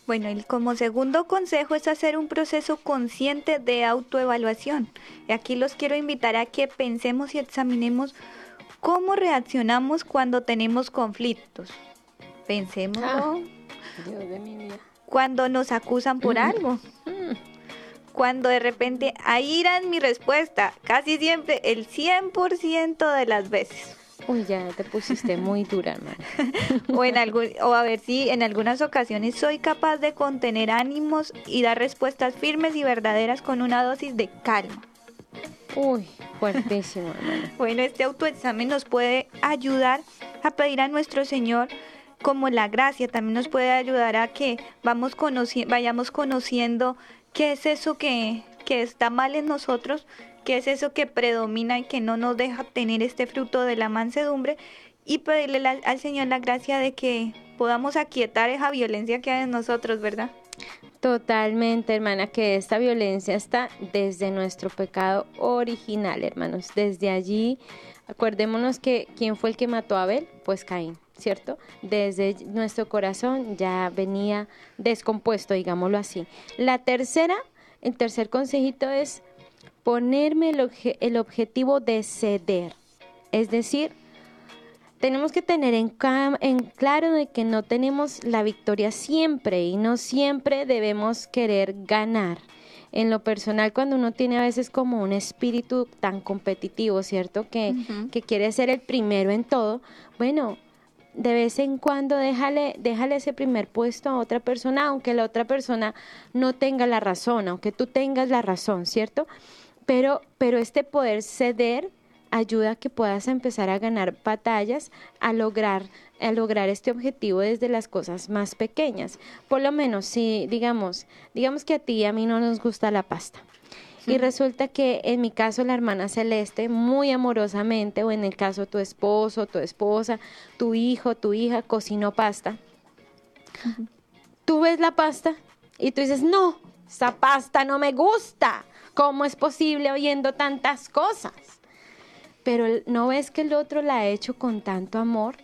Bueno, el como segundo consejo es hacer un proceso consciente de autoevaluación. Y aquí los quiero invitar a que pensemos y examinemos cómo reaccionamos cuando tenemos conflictos. Pensemos Ah, Dios de mi vida. cuando nos acusan por algo. Cuando de repente, ahí irá mi respuesta, casi siempre, el 100% de las veces. Uy, ya te pusiste muy dura, hermano. o en algún o a ver si en algunas ocasiones soy capaz de contener ánimos y dar respuestas firmes y verdaderas con una dosis de calma. Uy, fuertísimo, hermano. Bueno, este autoexamen nos puede ayudar a pedir a nuestro Señor como la gracia, también nos puede ayudar a que vamos conoci vayamos conociendo qué es eso que, que está mal en nosotros, qué es eso que predomina y que no nos deja tener este fruto de la mansedumbre y pedirle al Señor la gracia de que podamos aquietar esa violencia que hay en nosotros, ¿verdad? Totalmente, hermana, que esta violencia está desde nuestro pecado original, hermanos. Desde allí, acordémonos que quién fue el que mató a Abel, pues Caín, ¿cierto? Desde nuestro corazón ya venía descompuesto, digámoslo así. La tercera, el tercer consejito es ponerme el, obje- el objetivo de ceder, es decir, tenemos que tener en, claro de que no tenemos la victoria siempre y no siempre debemos querer ganar. En lo personal, cuando uno tiene a veces como un espíritu tan competitivo, ¿cierto? Que, que quiere ser el primero en todo, bueno, de vez en cuando déjale, déjale ese primer puesto a otra persona, aunque la otra persona no tenga la razón, aunque tú tengas la razón, ¿cierto? Pero, pero este poder ceder ayuda a que puedas empezar a ganar batallas, a lograr, a lograr este objetivo desde las cosas más pequeñas. Por lo menos, si digamos, digamos que a ti y a mí no nos gusta la pasta. Y resulta que en mi caso la hermana Celeste muy amorosamente, o en el caso tu esposo, tu esposa, tu hijo, tu hija cocinó pasta. Tú ves la pasta y tú dices, no, esa pasta no me gusta. ¿Cómo es posible oyendo tantas cosas? Pero no ves que el otro la ha hecho con tanto amor.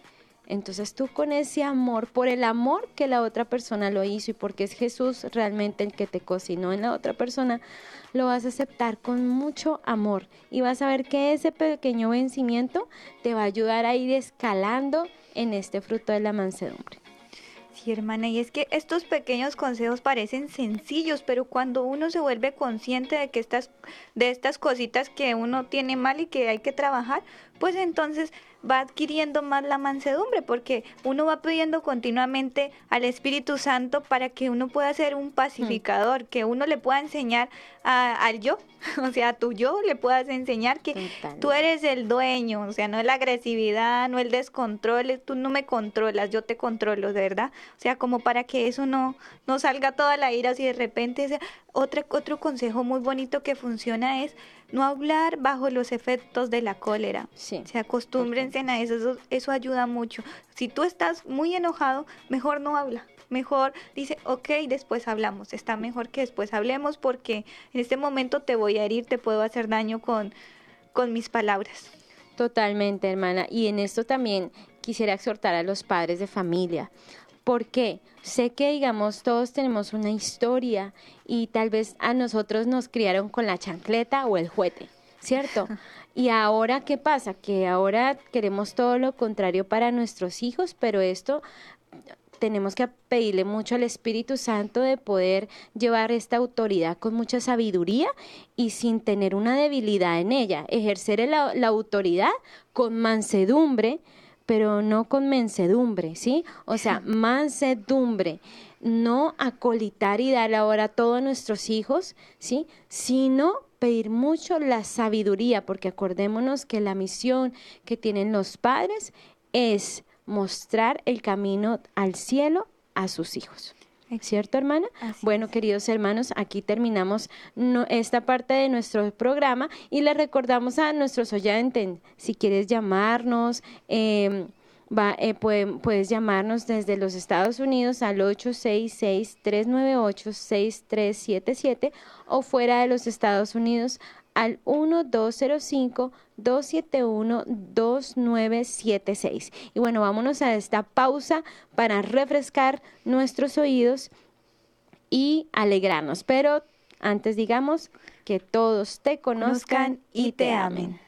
Entonces tú con ese amor, por el amor que la otra persona lo hizo y porque es Jesús realmente el que te cocinó en la otra persona, lo vas a aceptar con mucho amor y vas a ver que ese pequeño vencimiento te va a ayudar a ir escalando en este fruto de la mansedumbre. Sí, hermana, y es que estos pequeños consejos parecen sencillos, pero cuando uno se vuelve consciente de que estas de estas cositas que uno tiene mal y que hay que trabajar, pues entonces va adquiriendo más la mansedumbre, porque uno va pidiendo continuamente al Espíritu Santo para que uno pueda ser un pacificador, que uno le pueda enseñar a- al yo, o sea, a tu yo le puedas enseñar que Totalmente. tú eres el dueño, o sea, no es la agresividad, no el descontrol, es tú no me controlas, yo te controlo, de verdad. O sea, como para que eso no, no salga toda la ira si de repente. o sea, otro, otro consejo muy bonito que funciona es no hablar bajo los efectos de la cólera. Sí. Se acostúmbrense a eso, eso, eso ayuda mucho. Si tú estás muy enojado, mejor no habla. Mejor dice, ok, después hablamos. Está mejor que después hablemos porque en este momento te voy a herir, te puedo hacer daño con, con mis palabras. Totalmente, hermana. Y en esto también quisiera exhortar a los padres de familia. ¿Por qué? Sé que, digamos, todos tenemos una historia y tal vez a nosotros nos criaron con la chancleta o el juguete, ¿cierto? Y ahora, ¿qué pasa? Que ahora queremos todo lo contrario para nuestros hijos, pero esto tenemos que pedirle mucho al Espíritu Santo de poder llevar esta autoridad con mucha sabiduría y sin tener una debilidad en ella, ejercer la, la autoridad con mansedumbre, pero no con mensedumbre, ¿sí? O sea, mansedumbre, no acolitar y dar ahora a todos nuestros hijos, ¿sí? Sino pedir mucho la sabiduría, porque acordémonos que la misión que tienen los padres es mostrar el camino al cielo a sus hijos. ¿Cierto, hermana? bueno, queridos hermanos, aquí terminamos esta parte de nuestro programa y le recordamos a nuestros oyentes, si quieres llamarnos, eh, Va, eh, puedes llamarnos desde los Estados Unidos al 866-398-6377 o fuera de los Estados Unidos al 1205-271-2976. Y bueno, vámonos a esta pausa para refrescar nuestros oídos y alegrarnos. Pero antes digamos que todos te conozcan y te amen.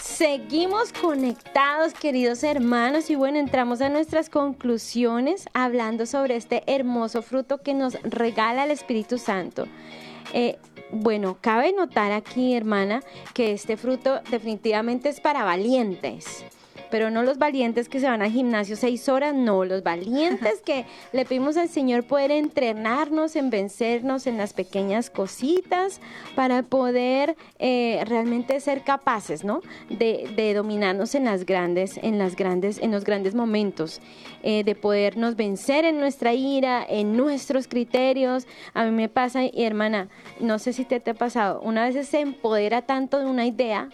Seguimos conectados, queridos hermanos, y bueno, entramos a nuestras conclusiones hablando sobre este hermoso fruto que nos regala el Espíritu Santo. Eh, bueno, cabe notar aquí, hermana, que este fruto definitivamente es para valientes pero no los valientes que se van al gimnasio seis horas, no, los valientes que le pedimos al Señor poder entrenarnos en vencernos en las pequeñas cositas para poder eh, realmente ser capaces, ¿no? De, de, dominarnos en las grandes, en las grandes, en los grandes momentos, eh, de podernos vencer en nuestra ira, en nuestros criterios. A mí me pasa, y hermana, no sé si te, te ha pasado, una vez se empodera tanto de una idea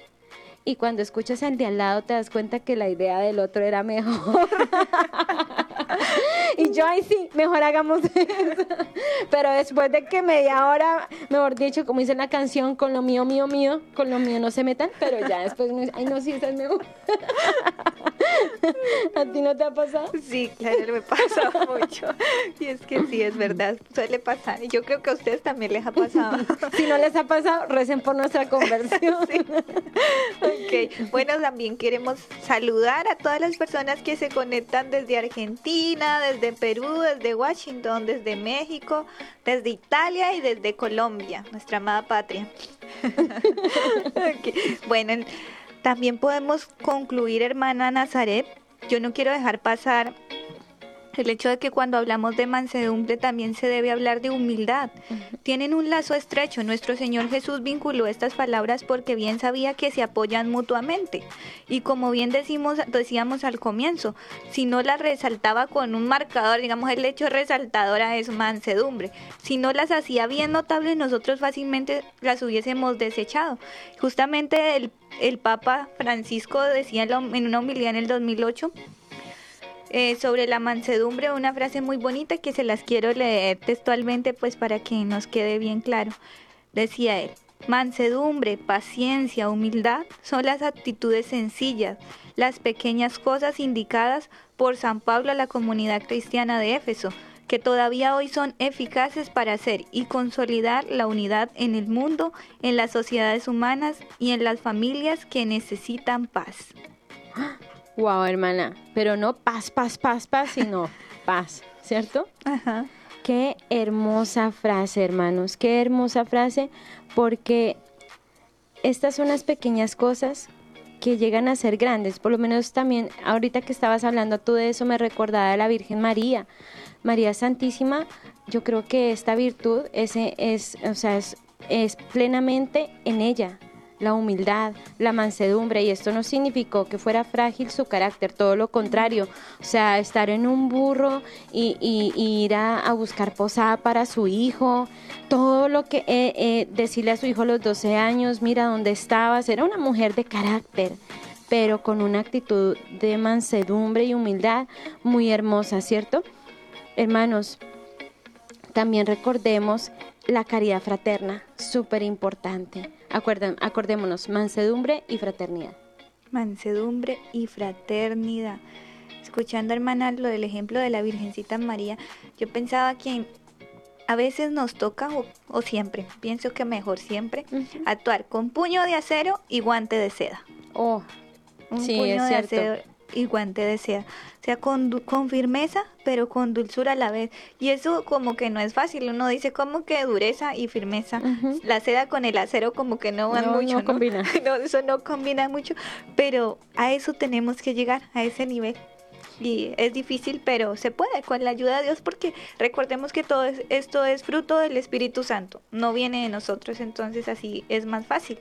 y cuando escuchas al de al lado te das cuenta que la idea del otro era mejor. y yo ahí sí, mejor hagamos eso. Pero después de que media hora, mejor dicho, como dice la canción, con lo mío, mío, mío, con lo mío no se metan, pero ya después, ay no, sí, esa es mejor. ¿A ti no te ha pasado? Sí, claro, me pasa mucho. Y es que sí, es verdad, suele pasar. Y yo creo que a ustedes también les ha pasado. Si no les ha pasado, recen por nuestra conversión. Sí. Ok, bueno, también queremos saludar a todas las personas que se conectan desde Argentina, desde Perú, desde Washington, desde México, desde Italia y desde Colombia, nuestra amada patria. okay. Bueno, también podemos concluir, hermana Nazaret, yo no quiero dejar pasar el hecho de que cuando hablamos de mansedumbre también se debe hablar de humildad. Tienen un lazo estrecho. Nuestro Señor Jesús vinculó estas palabras porque bien sabía que se apoyan mutuamente. Y como bien decimos, decíamos al comienzo, si no las resaltaba con un marcador, digamos el hecho resaltadora es mansedumbre. Si no las hacía bien notables, nosotros fácilmente las hubiésemos desechado. Justamente el, el Papa Francisco decía en una homilía en el 2008, eh, sobre la mansedumbre, una frase muy bonita que se las quiero leer textualmente pues para que nos quede bien claro. Decía él, mansedumbre, paciencia, humildad son las actitudes sencillas, las pequeñas cosas indicadas por San Pablo a la comunidad cristiana de Éfeso, que todavía hoy son eficaces para hacer y consolidar la unidad en el mundo, en las sociedades humanas y en las familias que necesitan paz. Wow, hermana, pero no paz, paz, paz, paz, sino paz, ¿cierto? Ajá. Qué hermosa frase, hermanos, qué hermosa frase, porque estas son las pequeñas cosas que llegan a ser grandes. Por lo menos también, ahorita que estabas hablando tú de eso, me recordaba de la Virgen María. María Santísima, yo creo que esta virtud es, es, o sea, es, es plenamente en ella, la humildad, la mansedumbre, y esto no significó que fuera frágil su carácter, todo lo contrario, o sea, estar en un burro y, ir a, buscar posada para su hijo, todo lo que eh, eh, decirle a su hijo a los 12 años, mira dónde estabas, era una mujer de carácter pero con una actitud de mansedumbre y humildad muy hermosa, ¿cierto? Hermanos, también recordemos la caridad fraterna, súper importante. Acordémonos, mansedumbre y fraternidad. Mansedumbre y fraternidad. Escuchando, hermana, lo del ejemplo de la Virgencita María, yo pensaba que a veces nos toca, o, siempre, pienso que mejor siempre, actuar con puño de acero y guante de seda. Oh, un sí, puño es de cierto. acero y guante de seda. O sea, con, con firmeza, pero con dulzura a la vez. Y eso como que no es fácil. Uno dice como que dureza y firmeza. La seda con el acero como que no van No, mucho. no combina. no, eso no combina mucho. Pero a eso tenemos que llegar, a ese nivel. Y es difícil, pero se puede con la ayuda de Dios porque recordemos que todo es- esto es fruto del Espíritu Santo, no viene de nosotros, entonces así es más fácil.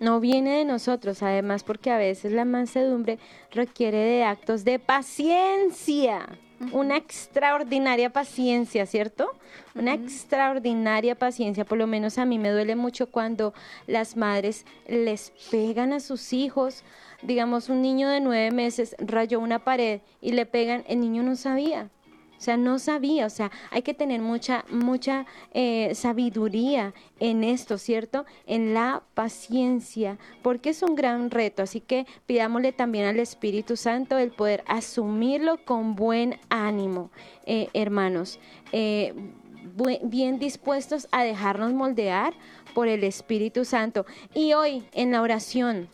No viene de nosotros, además porque a veces la mansedumbre requiere de actos de paciencia, una extraordinaria paciencia, ¿cierto? Una extraordinaria paciencia, por lo menos a mí me duele mucho cuando las madres les pegan a sus hijos, digamos un niño de nueve meses rayó una pared y le pegan, el niño no sabía. O sea, no sabía, o sea, hay que tener mucha, mucha eh, sabiduría en esto, ¿cierto? En la paciencia, porque es un gran reto, así que pidámosle también al Espíritu Santo el poder asumirlo con buen ánimo, eh, hermanos, eh, bien dispuestos a dejarnos moldear por el Espíritu Santo. Y hoy en la oración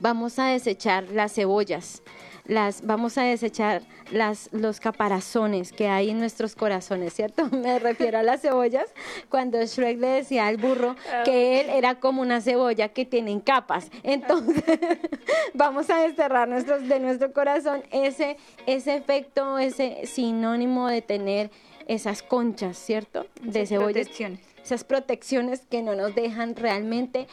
vamos a desechar las cebollas las, vamos a desechar las, los caparazones que hay en nuestros corazones, ¿cierto? Me refiero a las cebollas, cuando Shrek le decía al burro que él era como una cebolla que tienen capas. Entonces, vamos a desterrar nuestros, de nuestro corazón ese, ese efecto, ese sinónimo de tener esas conchas, ¿cierto? De Esas cebollas protecciones. esas protecciones que no nos dejan realmente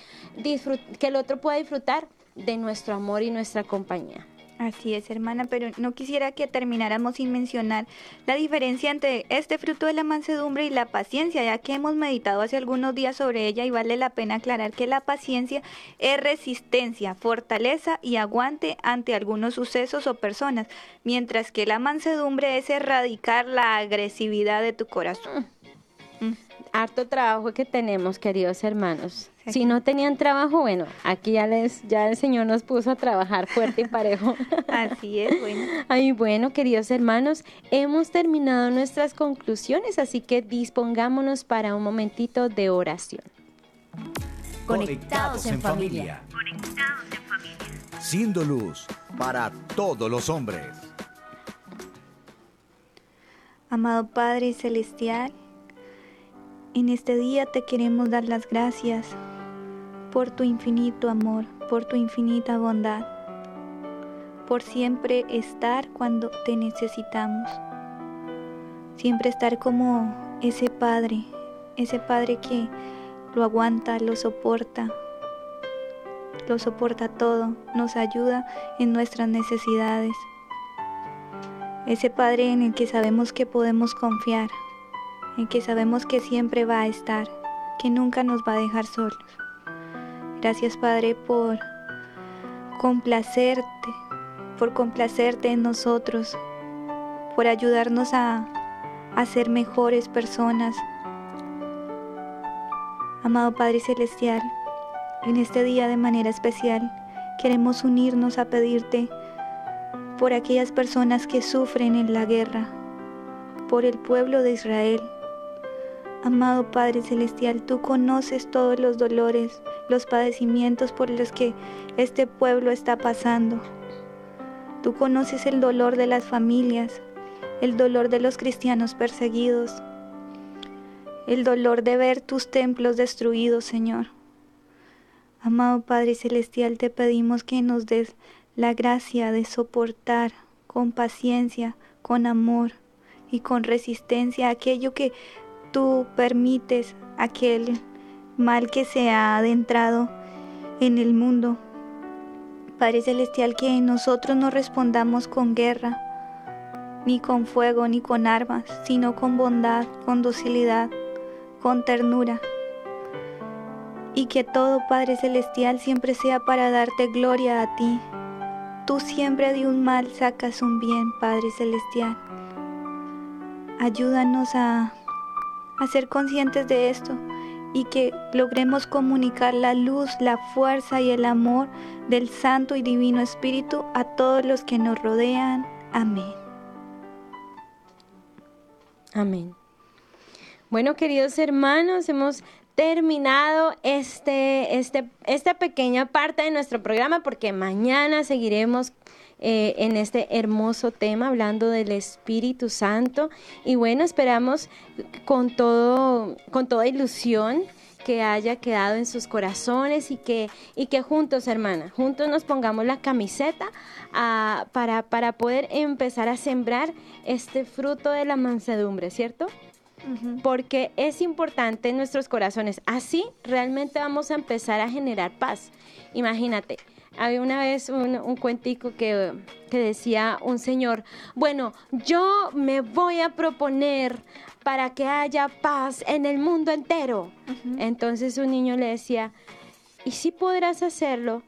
que el otro pueda disfrutar de nuestro amor y nuestra compañía. Así es, hermana, pero no quisiera que termináramos sin mencionar la diferencia entre este fruto de la mansedumbre y la paciencia, ya que hemos meditado hace algunos días sobre ella y vale la pena aclarar que la paciencia es resistencia, fortaleza y aguante ante algunos sucesos o personas, mientras que la mansedumbre es erradicar la agresividad de tu corazón. Harto trabajo que tenemos, queridos hermanos. Sí. Si no tenían trabajo, bueno, aquí ya les ya el Señor nos puso a trabajar fuerte y parejo. Así es, bueno. Ay, bueno, queridos hermanos, hemos terminado nuestras conclusiones, así que dispongámonos para un momentito de oración. Conectados en familia. Siendo luz para todos los hombres. Amado Padre Celestial, en este día te queremos dar las gracias por tu infinito amor, por tu infinita bondad, por siempre estar cuando te necesitamos, siempre estar como ese Padre, ese Padre que lo aguanta, lo soporta, lo soporta todo, nos ayuda en nuestras necesidades. Ese Padre en el que sabemos que podemos confiar, en que sabemos que siempre va a estar, que nunca nos va a dejar solos. Gracias Padre por complacerte, por complacerte en nosotros, por ayudarnos a, a ser mejores personas. Amado Padre Celestial, en este día de manera especial queremos unirnos a pedirte por aquellas personas que sufren en la guerra, por el pueblo de Israel. Amado Padre Celestial, tú conoces todos los dolores, los padecimientos por los que este pueblo está pasando. Tú conoces el dolor de las familias, el dolor de los cristianos perseguidos, el dolor de ver tus templos destruidos, Señor. Amado Padre Celestial, te pedimos que nos des la gracia de soportar con paciencia, con amor y con resistencia aquello que tú permites, aquel mal que se ha adentrado en el mundo. Padre Celestial, que nosotros no respondamos con guerra, ni con fuego, ni con armas, sino con bondad, con docilidad, con ternura. Y que todo, Padre Celestial, siempre sea para darte gloria a ti, Tú siempre de un mal sacas un bien, Padre Celestial. Ayúdanos a, a ser conscientes de esto y que logremos comunicar la luz, la fuerza y el amor del Santo y Divino Espíritu a todos los que nos rodean. Amén. Amén. Bueno, queridos hermanos, hemos terminado este, este, esta pequeña parte de nuestro programa porque mañana seguiremos eh, en este hermoso tema hablando del Espíritu Santo y bueno, esperamos con, todo, con toda ilusión que haya quedado en sus corazones y que, y que juntos, hermana, juntos nos pongamos la camiseta ah, para, para poder empezar a sembrar este fruto de la mansedumbre, ¿cierto? porque es importante en nuestros corazones. Así realmente vamos a empezar a generar paz. Imagínate, había una vez un, un cuentico que, que decía un señor, bueno, yo me voy a proponer para que haya paz en el mundo entero. Entonces un niño le decía, ¿y si podrás hacerlo?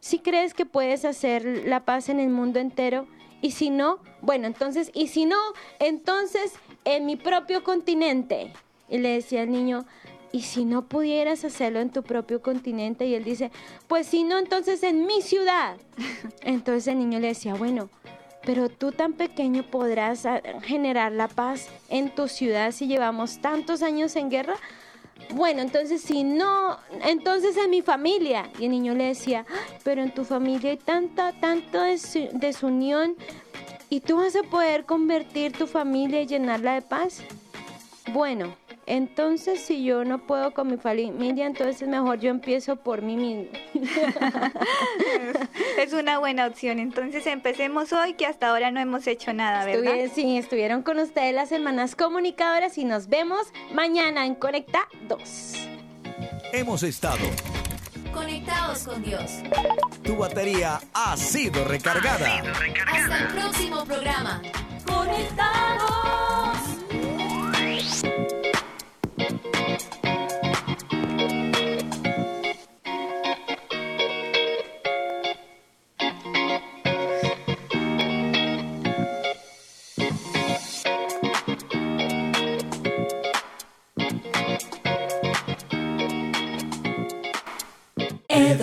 ¿Si crees que puedes hacer la paz en el mundo entero? Y si no, bueno, entonces, y si no, entonces en mi propio continente. Y le decía al niño, ¿y si no pudieras hacerlo en tu propio continente? Y él dice, pues si no, entonces en mi ciudad. Entonces el niño le decía, bueno, pero tú tan pequeño podrás ah, generar la paz en tu ciudad si llevamos tantos años en guerra. bueno, entonces si no, entonces en mi familia. Y el niño le decía, "Ay, pero en tu familia hay tanta, tanta desu- desunión y tú vas a poder convertir tu familia y llenarla de paz. Bueno, entonces si yo no puedo con mi familia, entonces mejor yo empiezo por mí mismo. Es una buena opción. Entonces empecemos hoy que hasta ahora no hemos hecho nada, ¿verdad? Estuvi- sí, estuvieron con ustedes las semanas comunicadoras y nos vemos mañana en Conecta 2. Hemos estado. Conectados con Dios. Tu batería ha sido recargada. Hasta el próximo programa. Conectados.